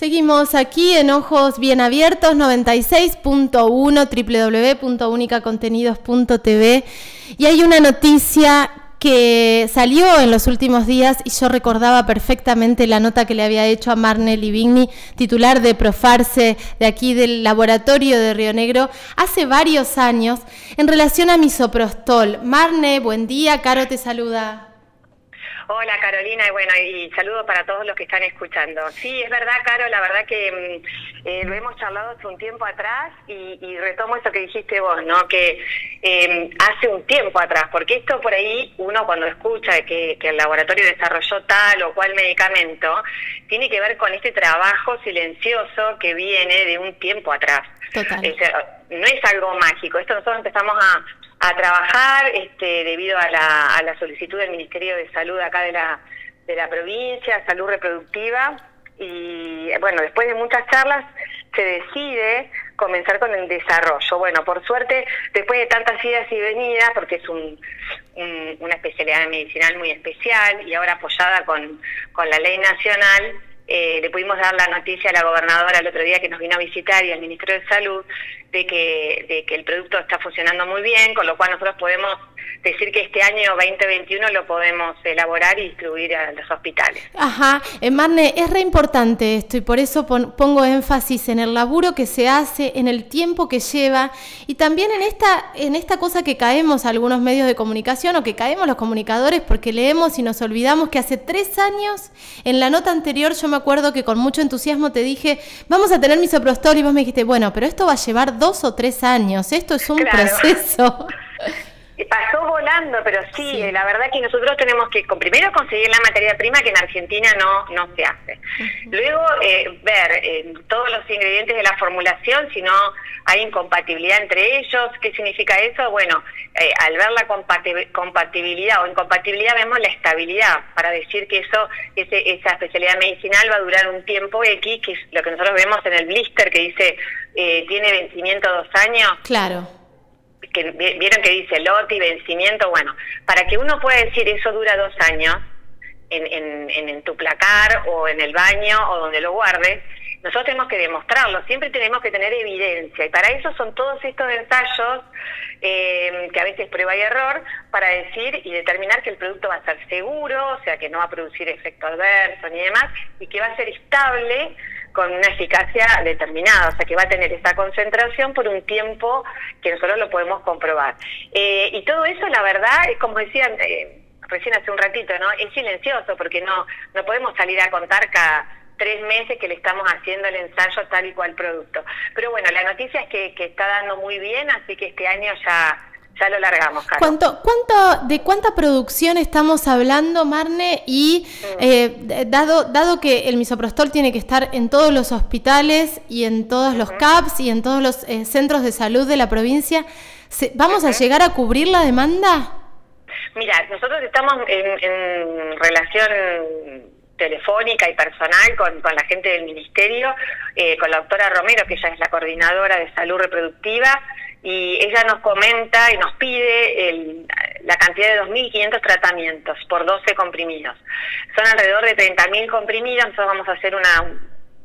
Seguimos aquí en Ojos Bien Abiertos 96.1 www.unicacontenidos.tv y hay una noticia que salió en los últimos días y yo recordaba perfectamente la nota que le había hecho a Marne Livigni, titular de Profarse de aquí del laboratorio de Río Negro, hace varios años en relación a misoprostol. Marne, buen día, Caro te saluda. Hola Carolina, y bueno, y saludo para todos los que están escuchando. Sí, es verdad, Caro, la verdad que mm, eh, lo hemos charlado hace un tiempo atrás y, retomo eso que dijiste vos, ¿no? Que em, hace un tiempo atrás, porque esto por ahí uno cuando escucha que, el laboratorio desarrolló tal o cual medicamento, tiene que ver con este trabajo silencioso que viene de un tiempo atrás. Total. no es algo mágico, esto nosotros empezamos a a trabajar este, debido a la, a la solicitud del Ministerio de Salud acá de la, de la provincia, salud reproductiva, y bueno, después de muchas charlas se decide comenzar con el desarrollo. Bueno, por suerte, después de tantas idas y venidas, porque es un, una especialidad medicinal muy especial y ahora apoyada con, con la ley nacional, eh, le pudimos dar la noticia a la gobernadora el otro día que nos vino a visitar y al ministro de Salud de que, de que el producto está funcionando muy bien, con lo cual nosotros podemos decir que este año 2021 lo podemos elaborar y distribuir a los hospitales. Ajá, eh, Marne, es re importante esto y por eso pongo énfasis en el laburo que se hace, en el tiempo que lleva y también en esta, en esta cosa que caemos algunos medios de comunicación o que caemos los comunicadores porque leemos y nos olvidamos que hace tres años, en la nota anterior yo me acuerdo que con mucho entusiasmo te dije, vamos a tener misoprostol y vos me dijiste, bueno, pero esto va a llevar dos o tres años, esto es un proceso. Pasó volando, pero sí, la verdad que nosotros tenemos que primero conseguir la materia prima que en Argentina no, no se hace. Luego eh, ver eh, todos los ingredientes de la formulación, si no hay incompatibilidad entre ellos. ¿Qué significa eso? Bueno, eh, al ver la compatibilidad o incompatibilidad vemos la estabilidad para decir que eso ese, esa especialidad medicinal va a durar un tiempo X, que es lo que nosotros vemos en el blister que dice tiene vencimiento dos años. Claro que vieron que dice lote y vencimiento, bueno, para que uno pueda decir eso dura dos años en, en, en, tu placar o en el baño o donde lo guardes, nosotros tenemos que demostrarlo, siempre tenemos que tener evidencia. Y para eso son todos estos ensayos eh, que a veces prueba y error para decir y determinar que el producto va a ser seguro, o sea que no va a producir efecto adverso ni demás y que va a ser estable con una eficacia determinada, o sea que va a tener esa concentración por un tiempo que nosotros lo podemos comprobar. Eh, y todo eso, la verdad, es como decían eh, recién hace un ratito, ¿no? Es silencioso porque no, no podemos salir a contar cada tres meses que le estamos haciendo el ensayo tal y cual producto. Pero bueno, la noticia es que, que está dando muy bien, así que este año ya ya lo largamos, ¿Cuánto, cuánto, ¿De cuánta producción estamos hablando, Marne? Y mm. eh, dado, dado que el misoprostol tiene que estar en todos los hospitales y en todos los CAPS y en todos los eh, centros de salud de la provincia, ¿vamos a llegar a cubrir la demanda? Mira, nosotros estamos en, relación telefónica y personal con, con, la gente del ministerio, eh, con la doctora Romero, que ella es la coordinadora de salud reproductiva, y ella nos comenta y nos pide el, la cantidad de 2.500 tratamientos por 12 comprimidos. Son alrededor de 30.000 comprimidos, nosotros vamos a hacer una,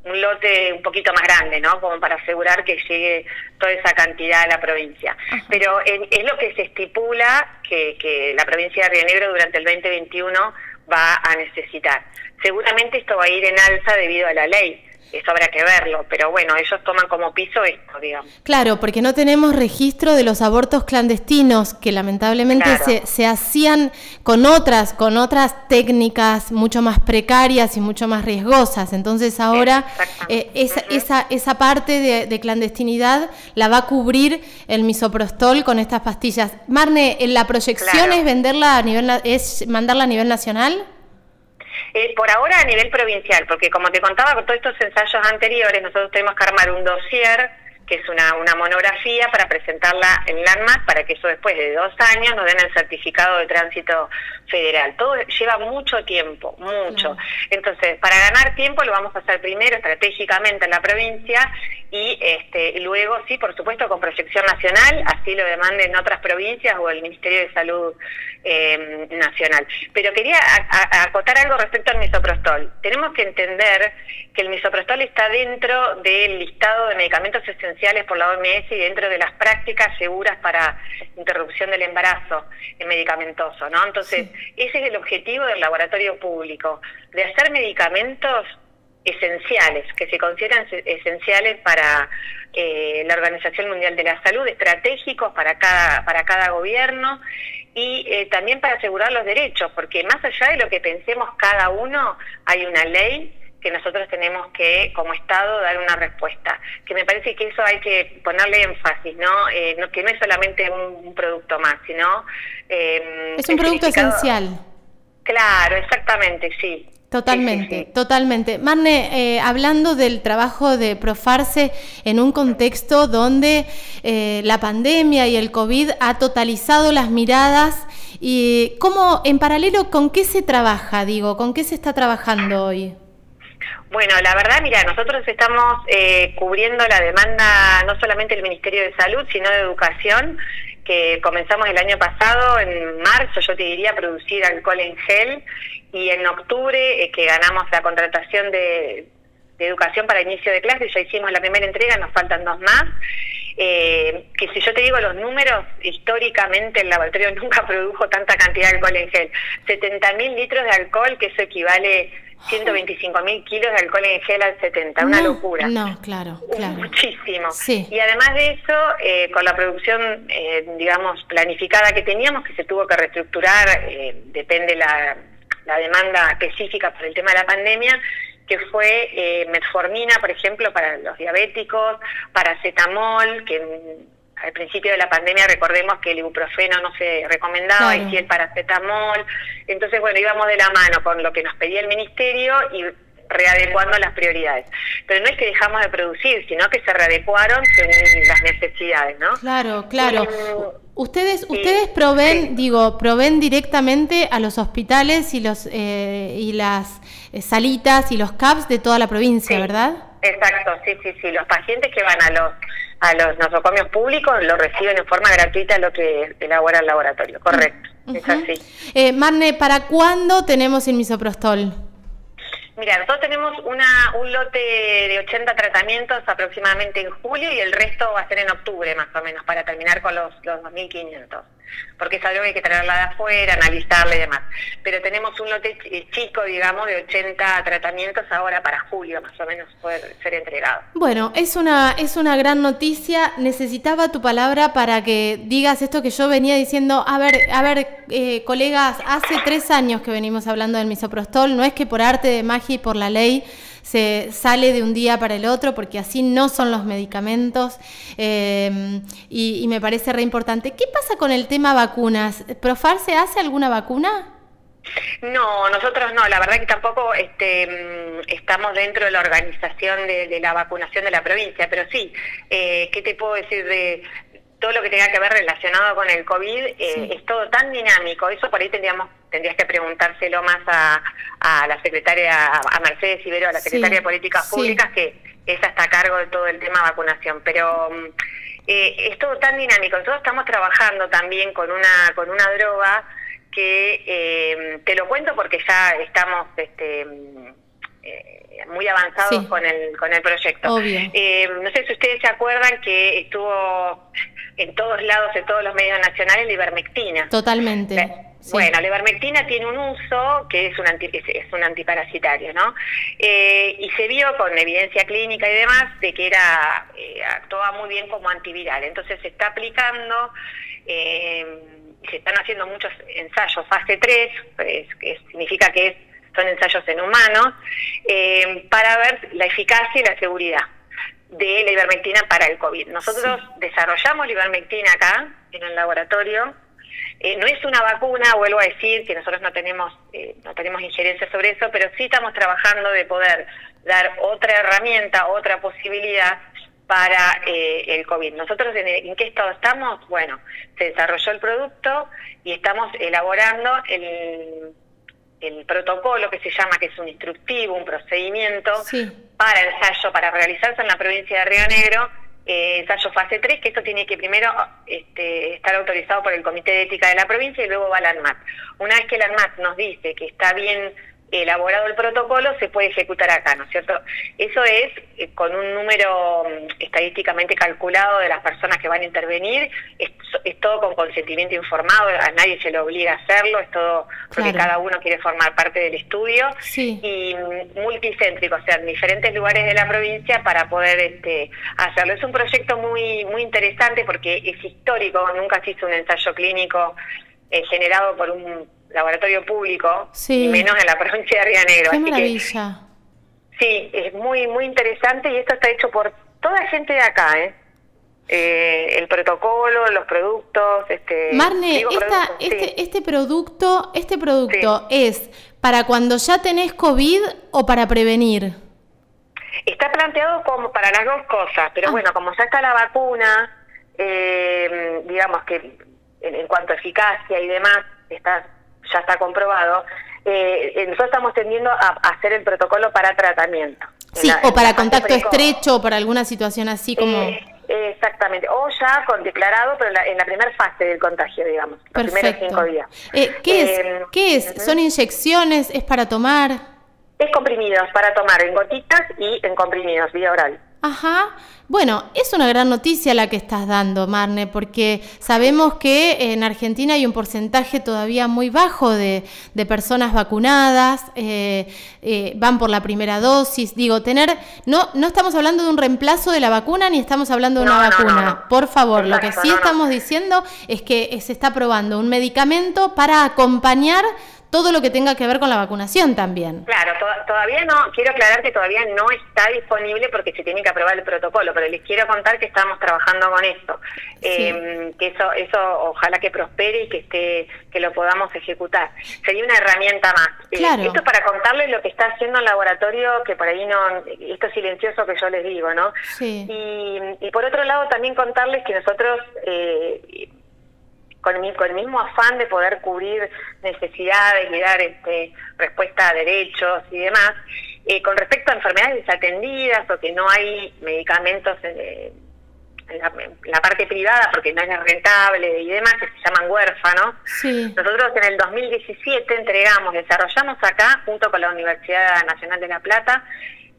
un lote un poquito más grande, ¿no? Como para asegurar que llegue toda esa cantidad a la provincia. Pero es lo que se estipula que, que la provincia de Río Negro durante el 2021 va a necesitar. Seguramente esto va a ir en alza debido a la ley eso habrá que verlo, pero bueno, ellos toman como piso esto, digamos. Claro, porque no tenemos registro de los abortos clandestinos que lamentablemente se, se, hacían con otras, con otras técnicas mucho más precarias y mucho más riesgosas. Entonces ahora eh, esa, esa, esa, parte de, clandestinidad la va a cubrir el misoprostol con estas pastillas. Marne, ¿la proyección es venderla a nivel, es mandarla a nivel nacional? Eh, por ahora a nivel provincial, porque como te contaba con todos estos ensayos anteriores, nosotros tenemos que armar un dossier que es una, una monografía para presentarla en LANMAC para que eso después de dos años nos den el certificado de tránsito federal. Todo lleva mucho tiempo, mucho. Entonces, para ganar tiempo lo vamos a hacer primero estratégicamente en la provincia y este, luego, sí, por supuesto, con proyección nacional, así lo demanden otras provincias o el Ministerio de Salud eh, Nacional. Pero quería acotar algo respecto al misoprostol. Tenemos que entender que el misoprostol está dentro del listado de medicamentos esenciales por la OMS y dentro de las prácticas seguras para interrupción del embarazo medicamentoso, ¿no? Entonces, ese es el objetivo del laboratorio público, de hacer medicamentos esenciales, que se consideran esenciales para eh, la Organización Mundial de la Salud, estratégicos para cada, para cada gobierno y eh, también para asegurar los derechos, porque más allá de lo que pensemos cada uno, hay una ley que nosotros tenemos que, como Estado, dar una respuesta. Que me parece que eso hay que ponerle énfasis, ¿no? Eh, que no es solamente un, producto más, sino... es un producto esencial. Claro, exactamente, sí. Totalmente, totalmente. Marne, eh, hablando del trabajo de Profarse en un contexto donde eh, la pandemia y el COVID ha totalizado las miradas, y ¿cómo, en paralelo, con qué se trabaja, digo, con qué se está trabajando hoy? Bueno, la verdad, mira, nosotros estamos eh, cubriendo la demanda no solamente del Ministerio de Salud, sino de Educación, que comenzamos el año pasado, en marzo, yo te diría, producir alcohol en gel y en octubre eh, que ganamos la contratación de, educación para inicio de clase, ya hicimos la primera entrega, nos faltan dos más. Eh, que si yo te digo los números, históricamente el laboratorio nunca produjo tanta cantidad de alcohol en gel. 70.000 litros de alcohol, que eso equivale 125 mil kilos de alcohol en gel al 70, una locura. No, claro, claro. Muchísimo. Y además de eso, eh, con la producción, digamos, planificada que teníamos, que se tuvo que reestructurar, depende la la demanda específica por el tema de la pandemia, que fue eh, metformina, por ejemplo, para los diabéticos, paracetamol, que al principio de la pandemia recordemos que el ibuprofeno no se recomendaba y sí el paracetamol. Entonces, bueno, íbamos de la mano con lo que nos pedía el ministerio y readecuando las prioridades. Pero no es que dejamos de producir, sino que se readecuaron según las necesidades, ¿no? Claro, claro. Ustedes, ustedes proveen, digo, proveen directamente a los hospitales y los eh, y las salitas y los CAPS de toda la provincia, ¿verdad? Exacto, sí, sí, sí. Los pacientes que van a los a los nosocomios públicos lo reciben en forma gratuita lo que elabora el laboratorio, correcto. Es así. Eh, Marne, ¿para cuándo tenemos el misoprostol? Mira, nosotros tenemos una, un lote de 80 tratamientos aproximadamente en julio y el resto va a ser en octubre más o menos para terminar con los, los 2.500 porque es algo que hay que traerla de afuera, analizarla y demás. Pero tenemos un lote chico, digamos, de 80 tratamientos ahora para julio, más o menos, poder ser entregado. Bueno, es una, es una gran noticia. Necesitaba tu palabra para que digas esto que yo venía diciendo. A ver, a ver, eh, colegas, hace tres años que venimos hablando del misoprostol. No es que por arte de magia y por la ley se sale de un día para el otro, porque así no son los medicamentos, eh, y, me parece re importante. ¿Qué pasa con el tema vacunas? ¿Profar se hace alguna vacuna? No, nosotros no, la verdad que tampoco este, mm, estamos dentro de la organización de, la vacunación de la provincia, pero sí, eh, ¿qué te puedo decir de, todo lo que tenga que ver relacionado con el COVID eh, es todo tan dinámico. Eso por ahí tendríamos, tendrías que preguntárselo más a, a la secretaria, a Mercedes Ibero, a la secretaria de Políticas Públicas, que esa está a cargo de todo el tema vacunación. Pero mm, eh, es todo tan dinámico. Nosotros estamos trabajando también con una, con una droga que eh, te lo cuento porque ya estamos este, mm, muy avanzados con el con el proyecto. no sé si ustedes se acuerdan que estuvo en todos lados, en todos los medios nacionales, la ivermectina. Totalmente. Bueno, la ivermectina tiene un uso que es un, es un antiparasitario, ¿no? Eh, y se vio con evidencia clínica y demás de que era eh, actuaba muy bien como antiviral. Entonces se está aplicando, eh, se están haciendo muchos ensayos fase 3, pues, que significa que son ensayos en humanos, eh, para ver la eficacia y la seguridad de la ivermectina para el COVID. Nosotros desarrollamos la ivermectina acá, en el laboratorio. Eh, no es una vacuna, vuelvo a decir que nosotros no tenemos, eh, no tenemos injerencia sobre eso, pero sí estamos trabajando de poder dar otra herramienta, otra posibilidad para eh, el COVID. Nosotros en, en, qué estado estamos? Bueno, se desarrolló el producto y estamos elaborando el, el protocolo que se llama, que es un instructivo, un procedimiento para ensayo, para realizarse en la provincia de Río Negro, eh, ensayo fase 3, que esto tiene que primero este, estar autorizado por el Comité de Ética de la provincia y luego va al ANMAT. Una vez que el ANMAT nos dice que está bien elaborado el protocolo, se puede ejecutar acá, ¿no es cierto? Eso es eh, con un número mm, estadísticamente calculado de las personas que van a intervenir, es, todo con consentimiento informado, a nadie se le obliga a hacerlo, es todo porque cada uno quiere formar parte del estudio, y mm, multicéntrico, o sea, en diferentes lugares de la provincia para poder este, hacerlo. Es un proyecto muy, muy interesante porque es histórico, nunca se hizo un ensayo clínico eh, generado por un laboratorio público, y menos en la provincia de Río Negro. Qué maravilla. sí, es muy, muy interesante y esto está hecho por toda gente de acá, ¿eh? eh el protocolo, los productos, este. Marne, este, este producto, este producto es para cuando ya tenés COVID o para prevenir. Está planteado como para las dos cosas, pero ah. bueno, como ya está la vacuna, eh, digamos que en, cuanto a eficacia y demás, está ya está comprobado, eh, eh, nosotros estamos tendiendo a, hacer el protocolo para tratamiento. Sí, o para contacto estrecho, o para alguna situación así como... Eh, exactamente, o ya con declarado, pero en la, primera fase del contagio, digamos, los primeros cinco días. ¿Qué es? ¿Qué es? ¿Son inyecciones? ¿Es para tomar? Es comprimidos, para tomar en gotitas y en comprimidos, vía oral. Ajá. Bueno, es una gran noticia la que estás dando, Marne, porque sabemos que en Argentina hay un porcentaje todavía muy bajo de, personas vacunadas, eh, eh, van por la primera dosis. Digo, tener, no, no estamos hablando de un reemplazo de la vacuna ni estamos hablando de una vacuna. por favor, lo que sí estamos diciendo es que se está probando un medicamento para acompañar todo lo que tenga que ver con la vacunación también. Claro, todavía no, quiero aclarar que todavía no está disponible porque se tiene que aprobar el protocolo, pero les quiero contar que estamos trabajando con esto, em, que eso, eso ojalá que prospere y que esté, que lo podamos ejecutar. Sería una herramienta más. Eh, claro. esto para contarles lo que está haciendo el laboratorio, que por ahí no, esto es silencioso que yo les digo, ¿no? Sí. Y, y por otro lado también contarles que nosotros eh, con, el mismo afán de poder cubrir necesidades y dar este, respuesta a derechos y demás, eh, con respecto a enfermedades desatendidas o que no hay medicamentos en, la, parte privada porque no es rentable y demás, que se llaman huérfanos, nosotros en el 2017 entregamos, desarrollamos acá, junto con la Universidad Nacional de La Plata,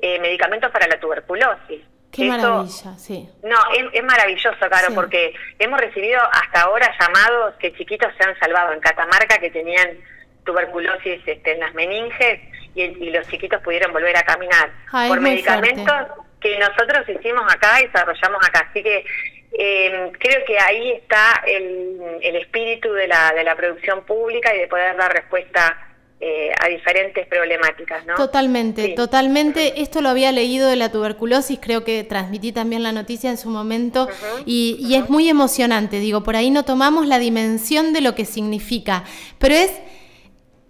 eh, medicamentos para la tuberculosis. Qué maravilla, sí. No, es, maravilloso, Caro, porque hemos recibido hasta ahora llamados que chiquitos se han salvado en Catamarca que tenían tuberculosis este, en las meninges y, los chiquitos pudieron volver a caminar por medicamentos que nosotros hicimos acá y desarrollamos acá. Así que eh, creo que ahí está el, el espíritu de la, de la producción pública y de poder dar respuesta eh, a diferentes problemáticas, ¿no? Totalmente, totalmente. Esto lo había leído de la tuberculosis, creo que transmití también la noticia en su momento y, es muy emocionante, digo, por ahí no tomamos la dimensión de lo que significa, pero es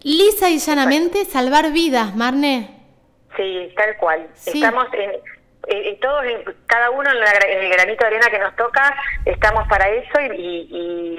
lisa y llanamente salvar vidas, Marne. Sí, tal cual. Estamos en, todos, cada uno en, el granito de arena que nos toca, estamos para eso y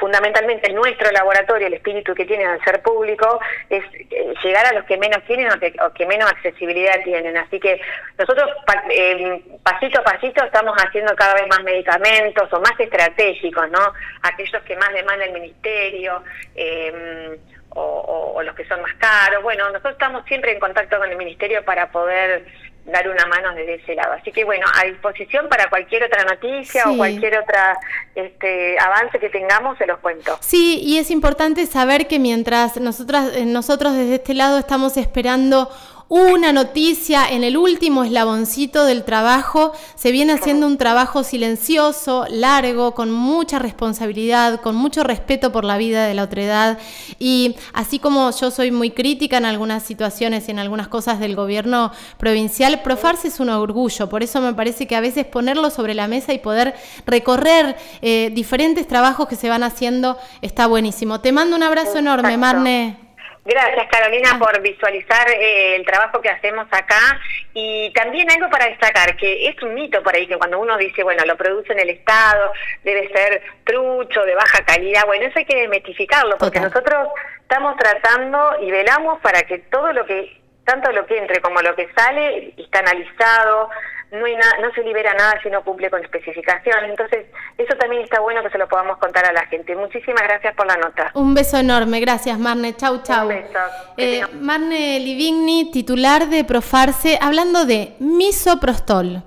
fundamentalmente nuestro laboratorio, el espíritu que tiene al ser público, es eh, llegar a los que menos tienen o que, menos accesibilidad tienen. Así que nosotros eh, pasito a pasito estamos haciendo cada vez más medicamentos o más estratégicos, ¿no? Aquellos que más demanda el ministerio. Eh, o, los que son más caros. Bueno, nosotros estamos siempre en contacto con el Ministerio para poder dar una mano desde ese lado. Así que bueno, a disposición para cualquier otra noticia o cualquier otra este, avance que tengamos, se los cuento. Sí, y es importante saber que mientras nosotras, eh, nosotros desde este lado estamos esperando una noticia en el último eslaboncito del trabajo. Se viene haciendo un trabajo silencioso, largo, con mucha responsabilidad, con mucho respeto por la vida de la otredad. Y así como yo soy muy crítica en algunas situaciones y en algunas cosas del gobierno provincial, Profarse es un orgullo. Por eso me parece que a veces ponerlo sobre la mesa y poder recorrer eh, diferentes trabajos que se van haciendo está buenísimo. Te mando un abrazo enorme, Marne. Gracias Carolina ah. por visualizar eh, el trabajo que hacemos acá y también algo para destacar, que es un mito por ahí que cuando uno dice, bueno, lo produce en el Estado, debe ser trucho, de baja calidad, bueno, eso hay que desmitificarlo porque nosotros estamos tratando y velamos para que todo lo que, tanto lo que entre como lo que sale, está analizado, no, hay no se libera nada si no cumple con especificaciones. Entonces, eso también está bueno que se lo podamos contar a la gente. Muchísimas gracias por la nota. Un beso enorme. Gracias, Marne. Chau, chau. Un beso. Eh, Marne Livigni, titular de Profarse, hablando de misoprostol.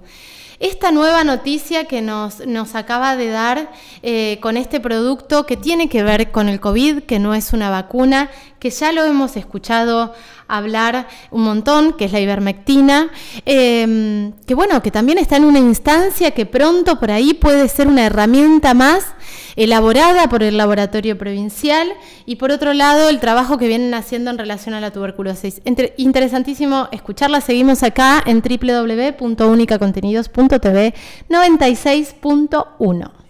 Esta nueva noticia que nos, nos acaba de dar eh, con este producto que tiene que ver con el COVID, que no es una vacuna, que ya lo hemos escuchado hablar un montón, que es la ivermectina, em, que bueno, que también está en una instancia que pronto por ahí puede ser una herramienta más elaborada por el laboratorio provincial y por otro lado el trabajo que vienen haciendo en relación a la tuberculosis. interesantísimo escucharla, seguimos acá en www.unicacontenidos.tv 96.1.